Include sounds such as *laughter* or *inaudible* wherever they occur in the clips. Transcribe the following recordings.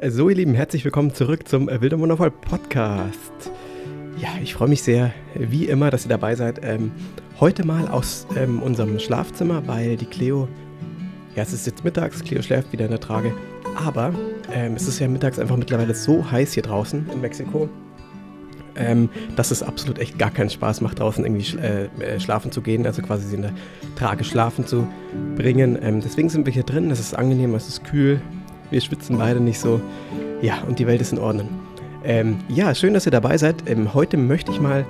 So, ihr Lieben, herzlich willkommen zurück zum Wild Wundervoll Podcast. Ja, ich freue mich sehr, wie immer, dass ihr dabei seid. Ähm, heute mal aus ähm, unserem Schlafzimmer, weil die Cleo, ja, es ist jetzt mittags, Cleo schläft wieder in der Trage, aber ähm, es ist ja mittags einfach mittlerweile so heiß hier draußen in Mexiko, ähm, dass es absolut echt gar keinen Spaß macht, draußen irgendwie sch äh, äh, schlafen zu gehen, also quasi sie in der Trage schlafen zu bringen. Ähm, deswegen sind wir hier drin, es ist angenehm, es ist kühl, wir schwitzen beide nicht so. Ja, und die Welt ist in Ordnung. Ähm, ja, schön, dass ihr dabei seid. Ähm, heute möchte ich mal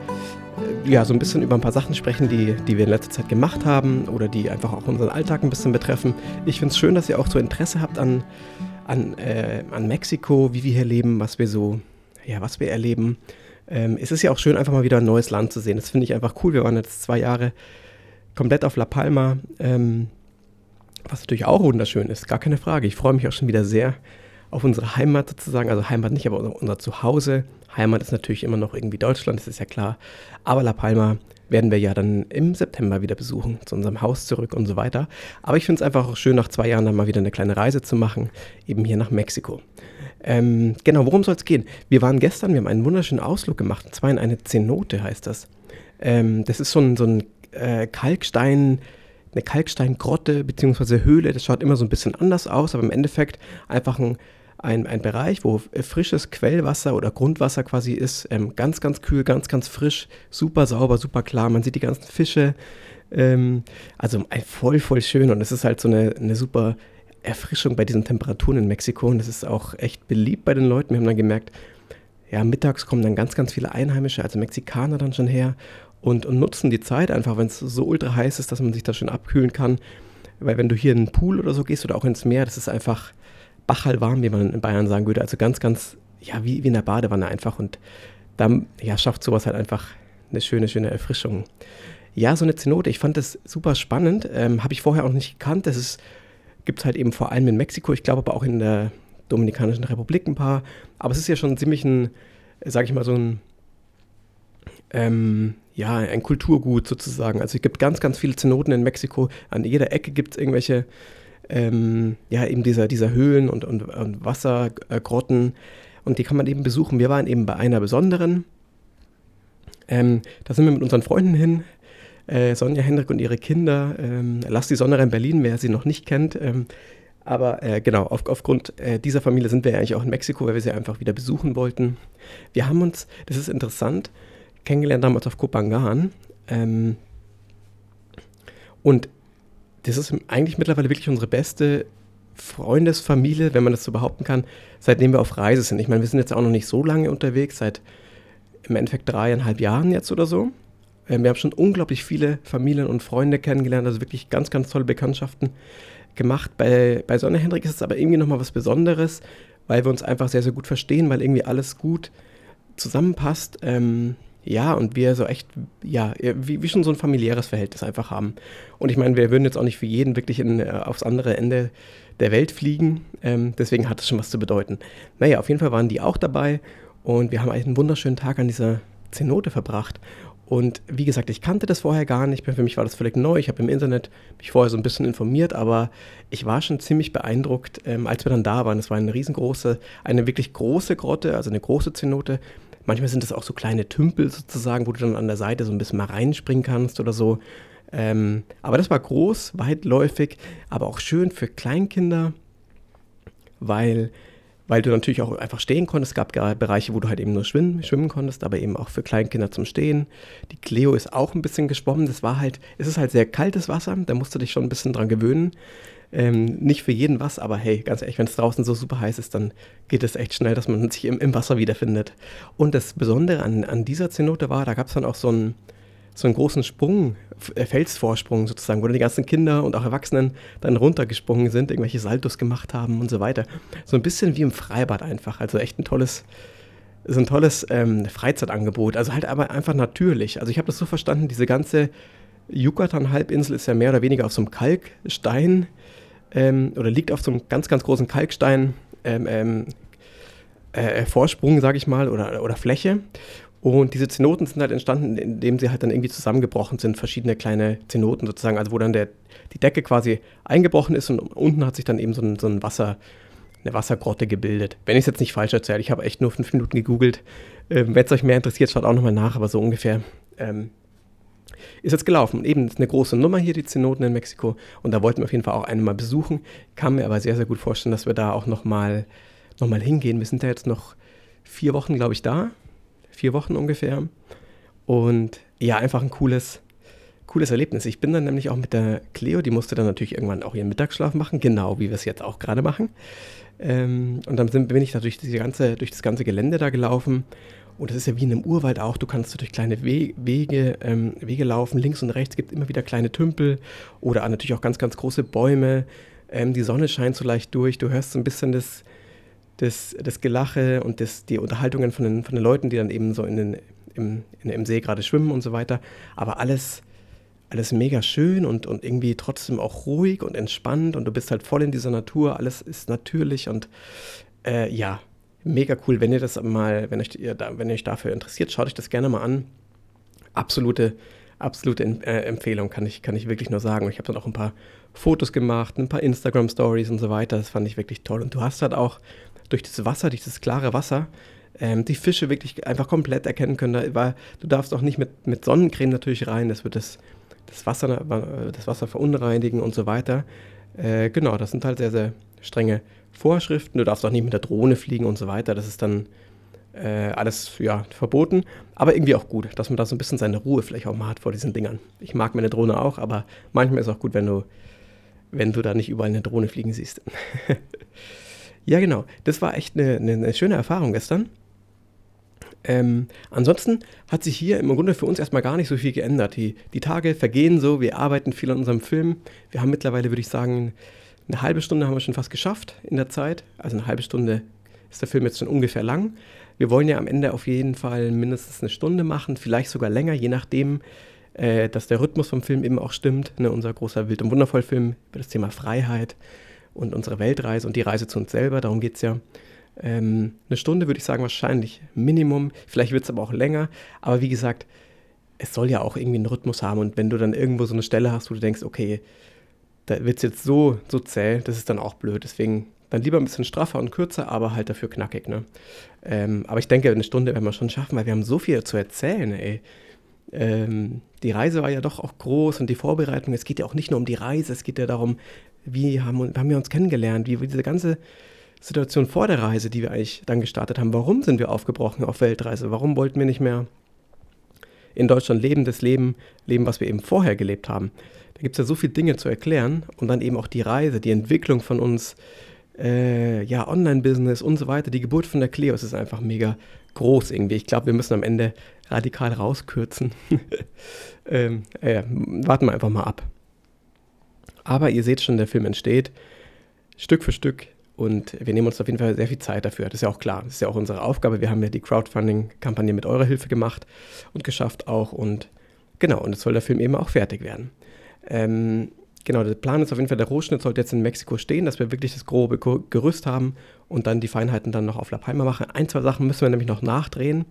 äh, ja, so ein bisschen über ein paar Sachen sprechen, die, die wir in letzter Zeit gemacht haben oder die einfach auch unseren Alltag ein bisschen betreffen. Ich finde es schön, dass ihr auch so Interesse habt an, an, äh, an Mexiko, wie wir hier leben, was wir so, ja, was wir erleben. Ähm, es ist ja auch schön, einfach mal wieder ein neues Land zu sehen. Das finde ich einfach cool. Wir waren jetzt zwei Jahre komplett auf La Palma. Ähm, was natürlich auch wunderschön ist, gar keine Frage. Ich freue mich auch schon wieder sehr auf unsere Heimat sozusagen. Also Heimat nicht, aber unser Zuhause. Heimat ist natürlich immer noch irgendwie Deutschland, das ist ja klar. Aber La Palma werden wir ja dann im September wieder besuchen, zu unserem Haus zurück und so weiter. Aber ich finde es einfach auch schön, nach zwei Jahren dann mal wieder eine kleine Reise zu machen, eben hier nach Mexiko. Ähm, genau, worum soll es gehen? Wir waren gestern, wir haben einen wunderschönen Ausflug gemacht, und zwar in eine Zenote heißt das. Ähm, das ist so ein, so ein äh, Kalkstein, eine Kalksteingrotte bzw. Höhle. Das schaut immer so ein bisschen anders aus, aber im Endeffekt einfach ein, ein, ein Bereich, wo frisches Quellwasser oder Grundwasser quasi ist. Ähm, ganz, ganz kühl, ganz, ganz frisch, super sauber, super klar. Man sieht die ganzen Fische. Ähm, also voll, voll schön und es ist halt so eine, eine super Erfrischung bei diesen Temperaturen in Mexiko und es ist auch echt beliebt bei den Leuten. Wir haben dann gemerkt, ja, mittags kommen dann ganz, ganz viele Einheimische, also Mexikaner dann schon her und, und nutzen die Zeit einfach, wenn es so ultra heiß ist, dass man sich da schön abkühlen kann. Weil wenn du hier in den Pool oder so gehst oder auch ins Meer, das ist einfach bachalwarm, wie man in Bayern sagen würde. Also ganz, ganz, ja, wie, wie in der Badewanne einfach. Und dann ja, schafft sowas halt einfach eine schöne, schöne Erfrischung. Ja, so eine Zenote, ich fand das super spannend. Ähm, Habe ich vorher auch nicht gekannt. Das gibt es halt eben vor allem in Mexiko, ich glaube aber auch in der Dominikanischen Republik ein paar. Aber es ist ja schon ziemlich ein, sage ich mal, so ein ähm, ja, ein Kulturgut sozusagen. Also es gibt ganz, ganz viele Zenoten in Mexiko. An jeder Ecke gibt es irgendwelche, ähm, ja, eben dieser, dieser Höhlen und, und, und Wassergrotten. Und die kann man eben besuchen. Wir waren eben bei einer besonderen. Ähm, da sind wir mit unseren Freunden hin. Äh, Sonja Hendrik und ihre Kinder. Ähm, Lass die Sonne in Berlin, wer sie noch nicht kennt. Ähm, aber äh, genau, auf, aufgrund äh, dieser Familie sind wir ja eigentlich auch in Mexiko, weil wir sie einfach wieder besuchen wollten. Wir haben uns, das ist interessant, kennengelernt damals auf Kopangan. Ähm, und das ist eigentlich mittlerweile wirklich unsere beste Freundesfamilie, wenn man das so behaupten kann, seitdem wir auf Reise sind. Ich meine, wir sind jetzt auch noch nicht so lange unterwegs, seit im Endeffekt dreieinhalb Jahren jetzt oder so. Ähm, wir haben schon unglaublich viele Familien und Freunde kennengelernt, also wirklich ganz, ganz tolle Bekanntschaften gemacht. Bei, bei Sonne Hendrik ist es aber irgendwie nochmal was Besonderes, weil wir uns einfach sehr, sehr gut verstehen, weil irgendwie alles gut zusammenpasst. Ähm, ja, und wir so echt, ja, wie, wie schon so ein familiäres Verhältnis einfach haben. Und ich meine, wir würden jetzt auch nicht für jeden wirklich in, äh, aufs andere Ende der Welt fliegen. Ähm, deswegen hat es schon was zu bedeuten. Naja, auf jeden Fall waren die auch dabei und wir haben einen wunderschönen Tag an dieser Zenote verbracht. Und wie gesagt, ich kannte das vorher gar nicht. Für mich war das völlig neu. Ich habe im Internet mich vorher so ein bisschen informiert, aber ich war schon ziemlich beeindruckt, ähm, als wir dann da waren. Es war eine riesengroße, eine wirklich große Grotte, also eine große Zenote Manchmal sind das auch so kleine Tümpel sozusagen, wo du dann an der Seite so ein bisschen mal reinspringen kannst oder so. Ähm, aber das war groß, weitläufig, aber auch schön für Kleinkinder, weil, weil du natürlich auch einfach stehen konntest. Es gab Bereiche, wo du halt eben nur schwimmen, schwimmen konntest, aber eben auch für Kleinkinder zum Stehen. Die Cleo ist auch ein bisschen geschwommen. Das war halt, es ist halt sehr kaltes Wasser, da musst du dich schon ein bisschen dran gewöhnen. Ähm, nicht für jeden was, aber hey, ganz ehrlich, wenn es draußen so super heiß ist, dann geht es echt schnell, dass man sich im, im Wasser wiederfindet. Und das Besondere an, an dieser Zenote war, da gab es dann auch so einen, so einen großen Sprung, äh, Felsvorsprung sozusagen, wo dann die ganzen Kinder und auch Erwachsenen dann runtergesprungen sind, irgendwelche Saltos gemacht haben und so weiter. So ein bisschen wie im Freibad einfach. Also echt ein tolles, so ein tolles ähm, Freizeitangebot. Also halt aber einfach natürlich. Also ich habe das so verstanden, diese ganze Yucatan-Halbinsel ist ja mehr oder weniger auf so einem Kalkstein ähm, oder liegt auf so einem ganz, ganz großen Kalkstein ähm, ähm äh, Vorsprung, sage ich mal, oder, oder Fläche. Und diese Zenoten sind halt entstanden, indem sie halt dann irgendwie zusammengebrochen sind, verschiedene kleine Zenoten sozusagen, also wo dann der, die Decke quasi eingebrochen ist und unten hat sich dann eben so ein, so ein Wasser, eine Wassergrotte gebildet. Wenn ich es jetzt nicht falsch erzähle, ich habe echt nur fünf Minuten gegoogelt. Ähm, Wenn es euch mehr interessiert, schaut auch nochmal nach, aber so ungefähr ähm, ist jetzt gelaufen. Eben ist eine große Nummer hier, die Zenoten in Mexiko. Und da wollten wir auf jeden Fall auch eine mal besuchen. Kann mir aber sehr, sehr gut vorstellen, dass wir da auch nochmal noch mal hingehen. Wir sind da jetzt noch vier Wochen, glaube ich, da. Vier Wochen ungefähr. Und ja, einfach ein cooles, cooles Erlebnis. Ich bin dann nämlich auch mit der Cleo, die musste dann natürlich irgendwann auch ihren Mittagsschlaf machen, genau wie wir es jetzt auch gerade machen. Ähm, und dann sind, bin ich da durch, diese ganze, durch das ganze Gelände da gelaufen. Und das ist ja wie in einem Urwald auch. Du kannst durch kleine We Wege, ähm, Wege laufen. Links und rechts gibt es immer wieder kleine Tümpel oder natürlich auch ganz, ganz große Bäume. Ähm, die Sonne scheint so leicht durch. Du hörst so ein bisschen das, das, das Gelache und das, die Unterhaltungen von den, von den Leuten, die dann eben so in den, im, in, im See gerade schwimmen und so weiter. Aber alles, alles mega schön und, und irgendwie trotzdem auch ruhig und entspannt und du bist halt voll in dieser Natur, alles ist natürlich und äh, ja, mega cool. Wenn ihr das mal, wenn euch, wenn ihr euch dafür interessiert, schaut euch das gerne mal an. Absolute, absolute äh, Empfehlung, kann ich, kann ich wirklich nur sagen. Ich habe dann auch ein paar Fotos gemacht, ein paar Instagram-Stories und so weiter. Das fand ich wirklich toll. Und du hast halt auch durch das Wasser, durch das klare Wasser, ähm, die Fische wirklich einfach komplett erkennen können. Da war, du darfst auch nicht mit, mit Sonnencreme natürlich rein, das wird das, das, Wasser, das Wasser verunreinigen und so weiter. Äh, genau, das sind halt sehr, sehr strenge Vorschriften. Du darfst auch nicht mit der Drohne fliegen und so weiter. Das ist dann äh, alles ja, verboten, aber irgendwie auch gut, dass man da so ein bisschen seine Ruhe vielleicht auch mal hat vor diesen Dingern. Ich mag meine Drohne auch, aber manchmal ist es auch gut, wenn du, wenn du da nicht überall eine Drohne fliegen siehst. *laughs* ja, genau. Das war echt eine, eine, schöne Erfahrung gestern. Ähm, ansonsten hat sich hier im Grunde für uns erstmal gar nicht so viel geändert. Die, die Tage vergehen so, wir arbeiten viel an unserem Film. Wir haben mittlerweile, würde ich sagen, eine halbe Stunde haben wir schon fast geschafft in der Zeit. Also eine halbe Stunde ist der Film jetzt schon ungefähr lang. Wir wollen ja am Ende auf jeden Fall mindestens eine Stunde machen, vielleicht sogar länger, je nachdem, äh, dass der Rhythmus vom Film eben auch stimmt. Ne, unser großer Wild- und Wundervoll-Film über das Thema Freiheit und unsere Weltreise und die Reise zu uns selber, darum geht es ja. Ähm, eine Stunde würde ich sagen, wahrscheinlich Minimum. Vielleicht wird es aber auch länger. Aber wie gesagt, es soll ja auch irgendwie einen Rhythmus haben. Und wenn du dann irgendwo so eine Stelle hast, wo du denkst, okay, da wird es jetzt so, so zäh, das ist dann auch blöd. Deswegen dann lieber ein bisschen straffer und kürzer, aber halt dafür knackig. Ne? Ähm, aber ich denke, eine Stunde werden wir schon schaffen, weil wir haben so viel zu erzählen, ey. Ähm, die Reise war ja doch auch groß und die Vorbereitung, es geht ja auch nicht nur um die Reise, es geht ja darum, wie haben, haben wir uns kennengelernt, wie diese ganze Situation vor der Reise, die wir eigentlich dann gestartet haben. Warum sind wir aufgebrochen auf Weltreise? Warum wollten wir nicht mehr in Deutschland leben, das Leben leben, was wir eben vorher gelebt haben? Da gibt es ja so viele Dinge zu erklären und dann eben auch die Reise, die Entwicklung von uns, äh, ja, Online-Business und so weiter. Die Geburt von der Cleo ist einfach mega groß irgendwie. Ich glaube, wir müssen am Ende radikal rauskürzen. *laughs* ähm, äh, warten wir einfach mal ab. Aber ihr seht schon, der Film entsteht Stück für Stück und wir nehmen uns auf jeden Fall sehr viel Zeit dafür. Das ist ja auch klar. Das ist ja auch unsere Aufgabe. Wir haben ja die Crowdfunding-Kampagne mit eurer Hilfe gemacht und geschafft auch. Und genau, und jetzt soll der Film eben auch fertig werden. Ähm, genau, der Plan ist auf jeden Fall, der Rohschnitt sollte jetzt in Mexiko stehen, dass wir wirklich das grobe Gerüst haben und dann die Feinheiten dann noch auf La Palma machen. Ein, zwei Sachen müssen wir nämlich noch nachdrehen.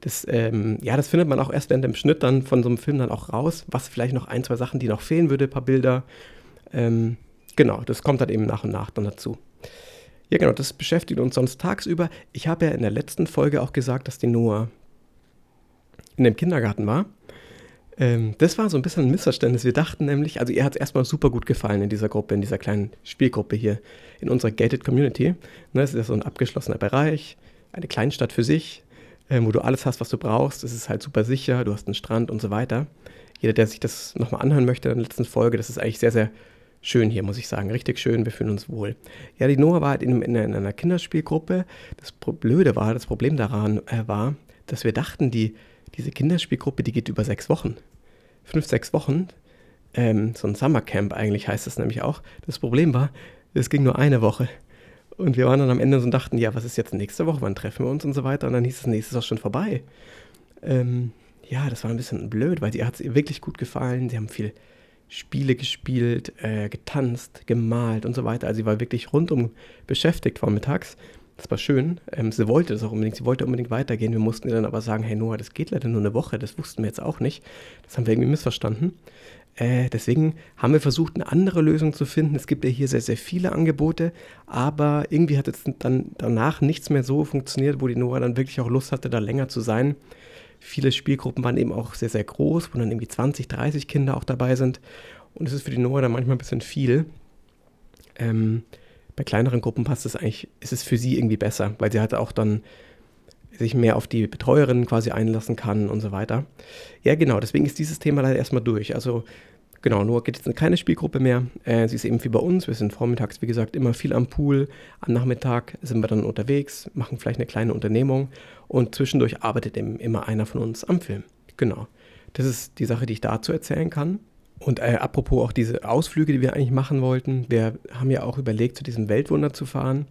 Das, ähm, ja, das findet man auch erst während dem Schnitt dann von so einem Film dann auch raus, was vielleicht noch ein, zwei Sachen, die noch fehlen würde, ein paar Bilder. Ähm, genau, das kommt dann eben nach und nach dann dazu. Ja, genau, das beschäftigt uns sonst tagsüber. Ich habe ja in der letzten Folge auch gesagt, dass die Noah in dem Kindergarten war. Ähm, das war so ein bisschen ein Missverständnis. Wir dachten nämlich, also ihr hat es erstmal super gut gefallen in dieser Gruppe, in dieser kleinen Spielgruppe hier, in unserer Gated Community. Ne, es ist ja so ein abgeschlossener Bereich, eine Kleinstadt für sich, äh, wo du alles hast, was du brauchst. Es ist halt super sicher, du hast einen Strand und so weiter. Jeder, der sich das nochmal anhören möchte in der letzten Folge, das ist eigentlich sehr, sehr schön hier, muss ich sagen. Richtig schön, wir fühlen uns wohl. Ja, die Noah war halt in, in, in einer Kinderspielgruppe. Das Blöde war, das Problem daran äh, war, dass wir dachten, die, diese Kinderspielgruppe, die geht über sechs Wochen. Fünf, sechs Wochen. Ähm, so ein Summercamp eigentlich heißt das nämlich auch. Das Problem war, es ging nur eine Woche. Und wir waren dann am Ende und dachten, ja, was ist jetzt nächste Woche? Wann treffen wir uns und so weiter? Und dann hieß es, nee, ist auch schon vorbei. Ähm, ja, das war ein bisschen blöd, weil ihr hat es ihr wirklich gut gefallen. Sie haben viel Spiele gespielt, äh, getanzt, gemalt und so weiter. Also sie war wirklich rundum beschäftigt vormittags. Das war schön. Ähm, sie wollte das auch unbedingt. Sie wollte unbedingt weitergehen. Wir mussten ihr dann aber sagen, hey Noah, das geht leider nur eine Woche. Das wussten wir jetzt auch nicht. Das haben wir irgendwie missverstanden. Äh, deswegen haben wir versucht, eine andere Lösung zu finden. Es gibt ja hier sehr, sehr viele Angebote, aber irgendwie hat es dann danach nichts mehr so funktioniert, wo die Nora dann wirklich auch Lust hatte, da länger zu sein. Viele Spielgruppen waren eben auch sehr, sehr groß, wo dann irgendwie 20, 30 Kinder auch dabei sind. Und es ist für die Nora dann manchmal ein bisschen viel. Ähm, bei kleineren Gruppen passt es eigentlich, ist es für sie irgendwie besser, weil sie halt auch dann sich mehr auf die Betreuerin quasi einlassen kann und so weiter. Ja, genau, deswegen ist dieses Thema leider erstmal durch. Also genau, Noah geht jetzt keine Spielgruppe mehr. Äh, sie ist eben wie bei uns. Wir sind vormittags, wie gesagt, immer viel am Pool. Am Nachmittag sind wir dann unterwegs, machen vielleicht eine kleine Unternehmung und zwischendurch arbeitet eben immer einer von uns am Film. Genau. Das ist die Sache, die ich dazu erzählen kann. Und äh, apropos auch diese Ausflüge, die wir eigentlich machen wollten. Wir haben ja auch überlegt, zu diesem Weltwunder zu fahren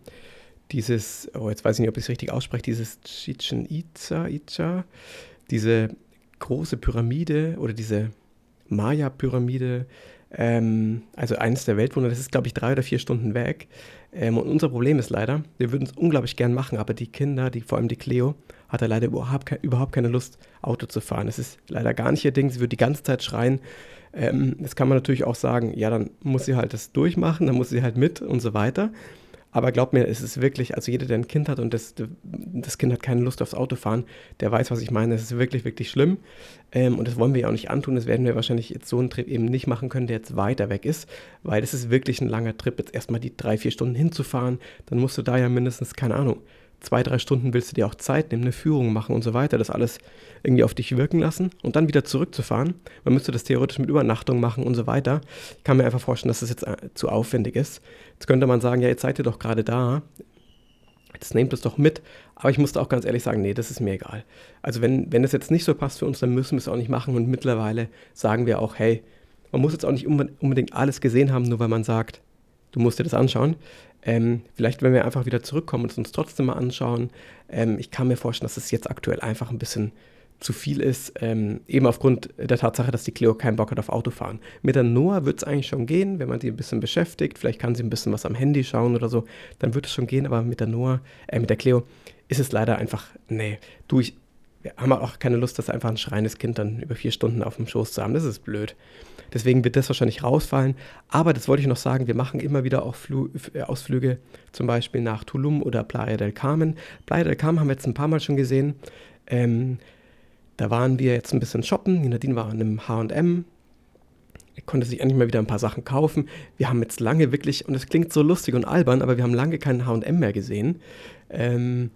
dieses, oh, jetzt weiß ich nicht, ob ich es richtig ausspreche, dieses Chichen Itza, Itza, diese große Pyramide oder diese Maya-Pyramide, ähm, also eines der Weltwunder, das ist, glaube ich, drei oder vier Stunden weg. Ähm, und unser Problem ist leider, wir würden es unglaublich gern machen, aber die Kinder, die, vor allem die Cleo, hat da leider überhaupt, keine Lust, Auto zu fahren. Es ist leider gar nicht ihr Ding, sie wird die ganze Zeit schreien. Ähm, das kann man natürlich auch sagen, ja, dann muss sie halt das durchmachen, dann muss sie halt mit und so weiter. Aber glaub mir, es ist wirklich, also jeder, der ein Kind hat und das, das Kind hat keine Lust aufs Autofahren, der weiß, was ich meine. Es ist wirklich, wirklich schlimm. Ähm, und das wollen wir ja auch nicht antun. Das werden wir wahrscheinlich jetzt so einen Trip eben nicht machen können, der jetzt weiter weg ist, weil es ist wirklich ein langer Trip, jetzt erstmal die drei, vier Stunden hinzufahren. Dann musst du da ja mindestens, keine Ahnung, zwei, drei Stunden willst du dir auch Zeit nehmen, eine Führung machen und so weiter, das alles irgendwie auf dich wirken lassen und dann wieder zurückzufahren. Man müsste das theoretisch mit Übernachtung machen und so weiter. Ich kann mir einfach vorstellen, dass das jetzt äh, zu aufwendig ist. Jetzt könnte man sagen, ja, jetzt seid ihr doch gerade da. Jetzt nehmt es doch mit. Aber ich musste auch ganz ehrlich sagen, nee, das ist mir egal. Also wenn, wenn es jetzt nicht so passt für uns, dann müssen wir es auch nicht machen. Und mittlerweile sagen wir auch, hey, man muss jetzt auch nicht unbedingt alles gesehen haben, nur weil man sagt, du musst dir das anschauen. Ähm, vielleicht, wenn wir einfach wieder zurückkommen und es uns trotzdem mal anschauen. Ähm, ich kann mir vorstellen, dass es jetzt aktuell einfach ein bisschen zu viel ist, ähm, eben aufgrund der Tatsache, dass die Cleo keinen Bock hat auf Autofahren. Mit der Noah wird es eigentlich schon gehen, wenn man sie ein bisschen beschäftigt, vielleicht kann sie ein bisschen was am Handy schauen oder so, dann wird es schon gehen, aber mit der Noah, äh, mit der Cleo ist es leider einfach, nee, du, ich, wir haben auch keine Lust, das einfach ein schreiendes Kind dann über vier Stunden auf dem Schoß zu haben, das ist blöd. Deswegen wird das wahrscheinlich rausfallen. Aber das wollte ich noch sagen, wir machen immer wieder auch Flu äh, Ausflüge, zum Beispiel nach Tulum oder Playa del Carmen. Playa del Carmen haben wir jetzt ein paar Mal schon gesehen. Ähm, da waren wir jetzt ein bisschen shoppen. Die Nadine war in einem H&M. Konnte sich endlich mal wieder ein paar Sachen kaufen. Wir haben jetzt lange wirklich, und es klingt so lustig und albern, aber wir haben lange keinen H&M mehr gesehen. Ähm,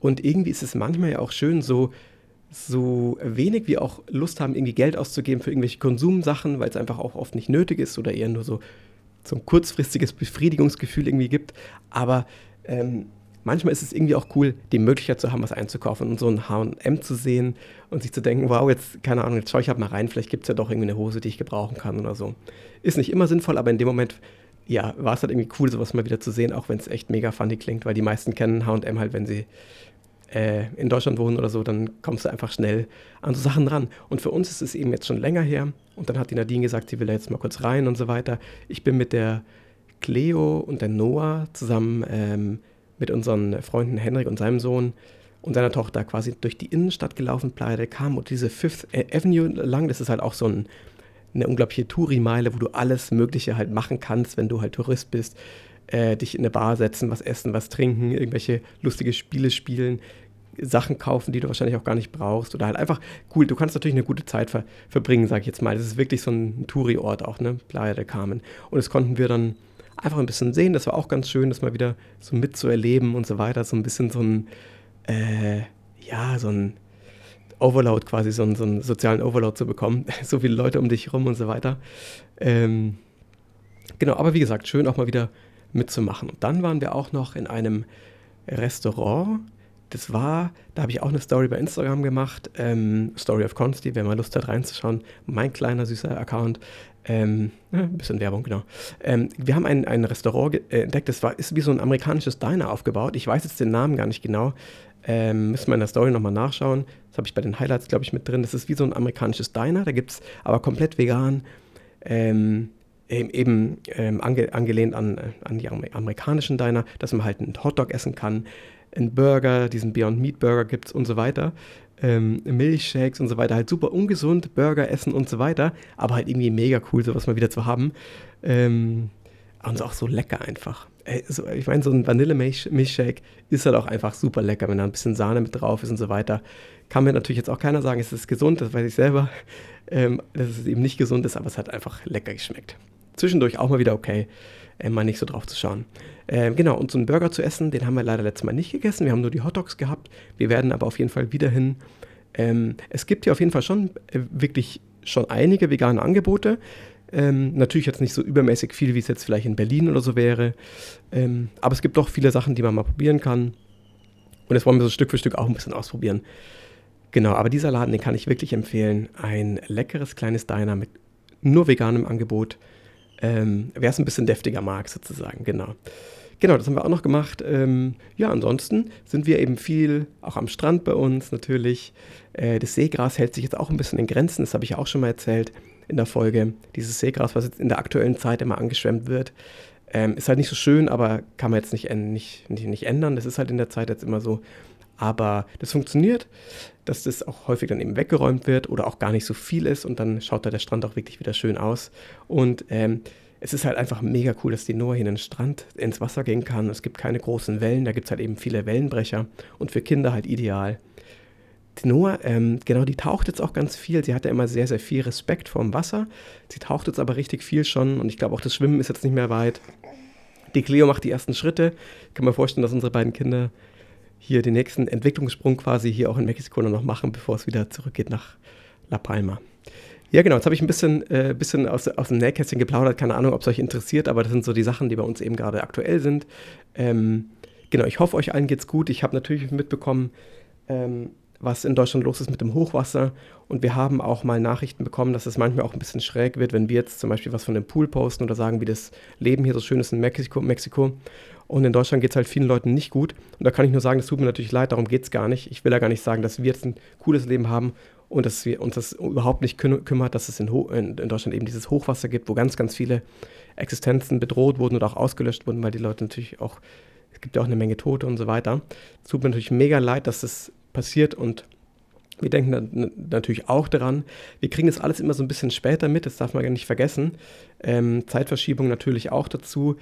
und irgendwie ist es manchmal ja auch schön, so so wenig wir auch Lust haben, irgendwie Geld auszugeben für irgendwelche Konsumsachen, weil es einfach auch oft nicht nötig ist oder eher nur so, so ein kurzfristiges Befriedigungsgefühl irgendwie gibt. Aber ähm, manchmal ist es irgendwie auch cool, die Möglichkeit zu haben, was einzukaufen und so ein HM zu sehen und sich zu denken, wow, jetzt, keine Ahnung, jetzt schaue ich halt mal rein, vielleicht gibt es ja doch irgendwie eine Hose, die ich gebrauchen kann oder so. Ist nicht immer sinnvoll, aber in dem Moment, ja, war es halt irgendwie cool, sowas mal wieder zu sehen, auch wenn es echt mega funny klingt, weil die meisten kennen HM halt, wenn sie äh, in Deutschland wohnen oder so, dann kommst du einfach schnell an so Sachen ran. Und für uns ist es eben jetzt schon länger her. Und dann hat die Nadine gesagt, sie will da jetzt mal kurz rein und so weiter. Ich bin mit der Cleo und der Noah zusammen ähm, mit unseren Freunden Henrik und seinem Sohn und seiner Tochter quasi durch die Innenstadt gelaufen, Playa del Carmen und diese Fifth Avenue lang, das ist halt auch so ein, eine unglaubliche Touri-Meile, wo du alles Mögliche halt machen kannst, wenn du halt Tourist bist äh, dich in eine Bar setzen, was essen, was trinken, irgendwelche lustige Spiele spielen, Sachen kaufen, die du wahrscheinlich auch gar nicht brauchst oder halt einfach cool. Du kannst natürlich eine gute Zeit ver verbringen, sag ich jetzt mal. Das ist wirklich so ein Touri-Ort auch, ne? Playa del Carmen. Und das konnten wir dann einfach ein bisschen sehen. Das war auch ganz schön, das mal wieder so mitzuerleben und so weiter. So ein bisschen so ein, äh, ja, so ein Overload quasi, so einen, so einen sozialen Overload zu bekommen. *laughs* so viele Leute um dich rum und so weiter. Ähm, genau, aber wie gesagt, schön auch mal wieder mitzumachen. Und dann waren wir auch noch in einem Restaurant. Das war, da habe ich auch eine Story bei Instagram gemacht, ähm, Story of Consti, wer mal Lust hat reinzuschauen, mein kleiner süßer Account. Ähm, ein bisschen Werbung, genau. Ähm, wir haben ein, ein Restaurant äh, entdeckt, das war, ist wie so ein amerikanisches Diner aufgebaut. Ich weiß jetzt den Namen gar nicht genau. Ähm, müssen wir in der Story nochmal nachschauen. Das habe ich bei den Highlights, glaube ich, mit drin. Das ist wie so ein amerikanisches Diner. Da gibt es aber komplett vegan. Ähm, eben ähm, ange, angelehnt an, an die amerikanischen Diner, dass man halt einen Hotdog essen kann, einen Burger, diesen Beyond Meat Burger gibt es und so weiter. ähm, Milchshakes und so weiter. Halt super ungesund, Burger essen und so weiter, aber halt irgendwie mega cool, sowas mal wieder zu haben. Ähm, und auch so lecker einfach. Also, ich meine, so ein Vanille-Milchshake ist halt auch einfach super lecker, wenn da ein bisschen Sahne mit drauf ist und so weiter. Kann mir natürlich jetzt auch keiner sagen, es ist gesund, das weiß ich selber, ähm, dass es eben nicht gesund ist, aber es hat einfach lecker geschmeckt. Zwischendurch auch mal wieder okay, äh, mal nicht so drauf zu schauen. Ähm, genau, und so einen Burger zu essen, den haben wir leider letztes Mal nicht gegessen. Wir haben nur die Hotdogs gehabt. Wir werden aber auf jeden Fall wieder hin. Ähm, es gibt hier auf jeden Fall schon äh, wirklich schon einige vegane Angebote. Ähm, natürlich jetzt nicht so übermäßig viel, wie es jetzt vielleicht in Berlin oder so wäre. Ähm, aber es gibt doch viele Sachen, die man mal probieren kann. Und das wollen wir so Stück für Stück auch ein bisschen ausprobieren. Genau, aber dieser Laden, den kann ich wirklich empfehlen. Ein leckeres kleines Diner mit nur veganem Angebot. Ähm, Wer es ein bisschen deftiger mag, sozusagen, genau. Genau, das haben wir auch noch gemacht. Ähm, ja, ansonsten sind wir eben viel auch am Strand bei uns natürlich. Äh, das Seegras hält sich jetzt auch ein bisschen in Grenzen, das habe ich auch schon mal erzählt in der Folge. Dieses Seegras, was jetzt in der aktuellen Zeit immer angeschwemmt wird, ähm, ist halt nicht so schön, aber kann man jetzt nicht, nicht, nicht, nicht ändern. Das ist halt in der Zeit jetzt immer so. Aber das funktioniert, dass das auch häufig dann eben weggeräumt wird oder auch gar nicht so viel ist und dann schaut da der Strand auch wirklich wieder schön aus. Und ähm, es ist halt einfach mega cool, dass die Noah hier in den Strand ins Wasser gehen kann. Es gibt keine großen Wellen, da gibt es halt eben viele Wellenbrecher und für Kinder halt ideal. Die Noah, ähm, genau, die taucht jetzt auch ganz viel. Sie hatte immer sehr, sehr viel Respekt vorm Wasser. Sie taucht jetzt aber richtig viel schon und ich glaube auch das Schwimmen ist jetzt nicht mehr weit. Die Cleo macht die ersten Schritte. Ich kann mir vorstellen, dass unsere beiden Kinder hier den nächsten Entwicklungssprung quasi hier auch in Mexiko noch machen, bevor es wieder zurückgeht nach La Palma. Ja, genau. Jetzt habe ich ein bisschen, äh, bisschen aus, aus dem Nähkästchen geplaudert. Keine Ahnung, ob es euch interessiert, aber das sind so die Sachen, die bei uns eben gerade aktuell sind. Ähm, genau, ich hoffe, euch allen geht's gut. Ich habe natürlich mitbekommen, ähm, was in Deutschland los ist mit dem Hochwasser. Und wir haben auch mal Nachrichten bekommen, dass es manchmal auch ein bisschen schräg wird, wenn wir jetzt zum Beispiel was von dem Pool posten oder sagen, wie das Leben hier so schön ist in Mexiko. Mexiko. Und in Deutschland geht es halt vielen Leuten nicht gut. Und da kann ich nur sagen, das tut mir natürlich leid, darum geht es gar nicht. Ich will ja gar nicht sagen, dass wir jetzt ein cooles Leben haben und dass wir uns das überhaupt nicht küm kümmert, dass es in, in, in, Deutschland eben dieses Hochwasser gibt, wo ganz, ganz viele Existenzen bedroht wurden oder auch ausgelöscht wurden, weil die Leute natürlich auch, es gibt ja auch eine Menge Tote und so weiter. Es tut mir natürlich mega leid, dass das passiert und wir denken natürlich auch daran. Wir kriegen das alles immer so ein bisschen später mit, das darf man ja nicht vergessen. Ähm, Zeitverschiebung natürlich auch dazu.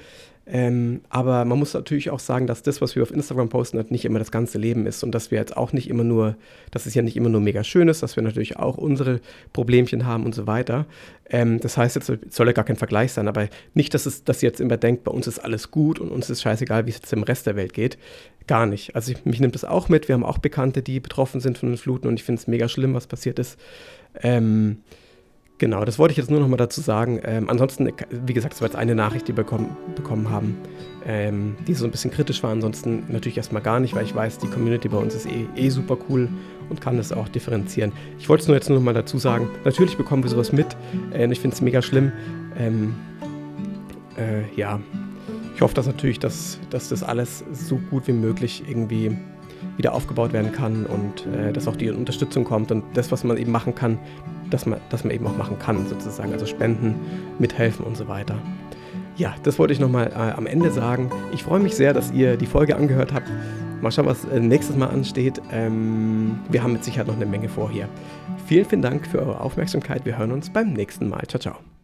Ähm, aber man muss natürlich auch sagen, dass das, was wir auf Instagram posten, halt nicht immer das ganze Leben ist und dass wir jetzt auch nicht immer nur, dass es ja nicht immer nur mega schön ist, dass wir natürlich auch unsere Problemchen haben und so weiter. Ähm, das heißt, jetzt soll ja gar kein Vergleich sein, aber nicht, dass, es, dass ihr jetzt immer denkt, bei uns ist alles gut und uns ist scheißegal, wie es jetzt im Rest der Welt geht. Gar nicht. Also ich, mich nimmt das auch mit. Wir haben auch Bekannte, die betroffen sind von den Fluten und ich finde es mega schlimm, was passiert ist. Ähm, Genau, das wollte ich jetzt nur noch mal dazu sagen. Ähm, ansonsten, wie gesagt, das war jetzt eine Nachricht, die wir bekommen, bekommen haben, ähm, die so ein bisschen kritisch war. Ansonsten natürlich erstmal gar nicht, weil ich weiß, die Community bei uns ist eh, eh super cool und kann das auch differenzieren. Ich wollte es nur jetzt nur noch mal dazu sagen. Natürlich bekommen wir sowas mit äh, und ich finde es mega schlimm. Ähm, äh, ja, ich hoffe, dass natürlich, dass, dass das alles so gut wie möglich irgendwie wieder aufgebaut werden kann und äh, dass auch die Unterstützung kommt und das, was man eben machen kann, dass man, dass man eben auch machen kann, sozusagen. Also spenden, mithelfen und so weiter. Ja, das wollte ich nochmal äh, am Ende sagen. Ich freue mich sehr, dass ihr die Folge angehört habt. Mal schauen, was äh, nächstes Mal ansteht. Ähm, wir haben mit Sicherheit noch eine Menge vor hier. Vielen, vielen Dank für eure Aufmerksamkeit. Wir hören uns beim nächsten Mal. Ciao, ciao.